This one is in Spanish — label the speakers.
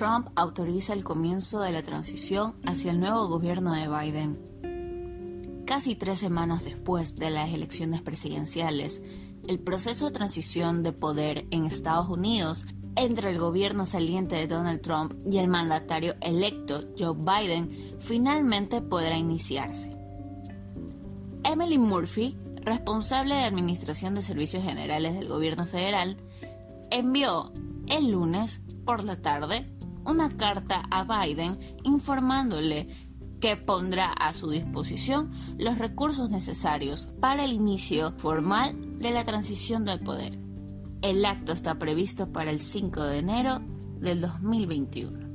Speaker 1: Trump autoriza el comienzo de la transición hacia el nuevo gobierno de Biden. Casi tres semanas después de las elecciones presidenciales, el proceso de transición de poder en Estados Unidos entre el gobierno saliente de Donald Trump y el mandatario electo Joe Biden finalmente podrá iniciarse. Emily Murphy, responsable de Administración de Servicios Generales del Gobierno Federal, envió el lunes por la tarde una carta a Biden informándole que pondrá a su disposición los recursos necesarios para el inicio formal de la transición del poder. El acto está previsto para el 5 de enero del 2021.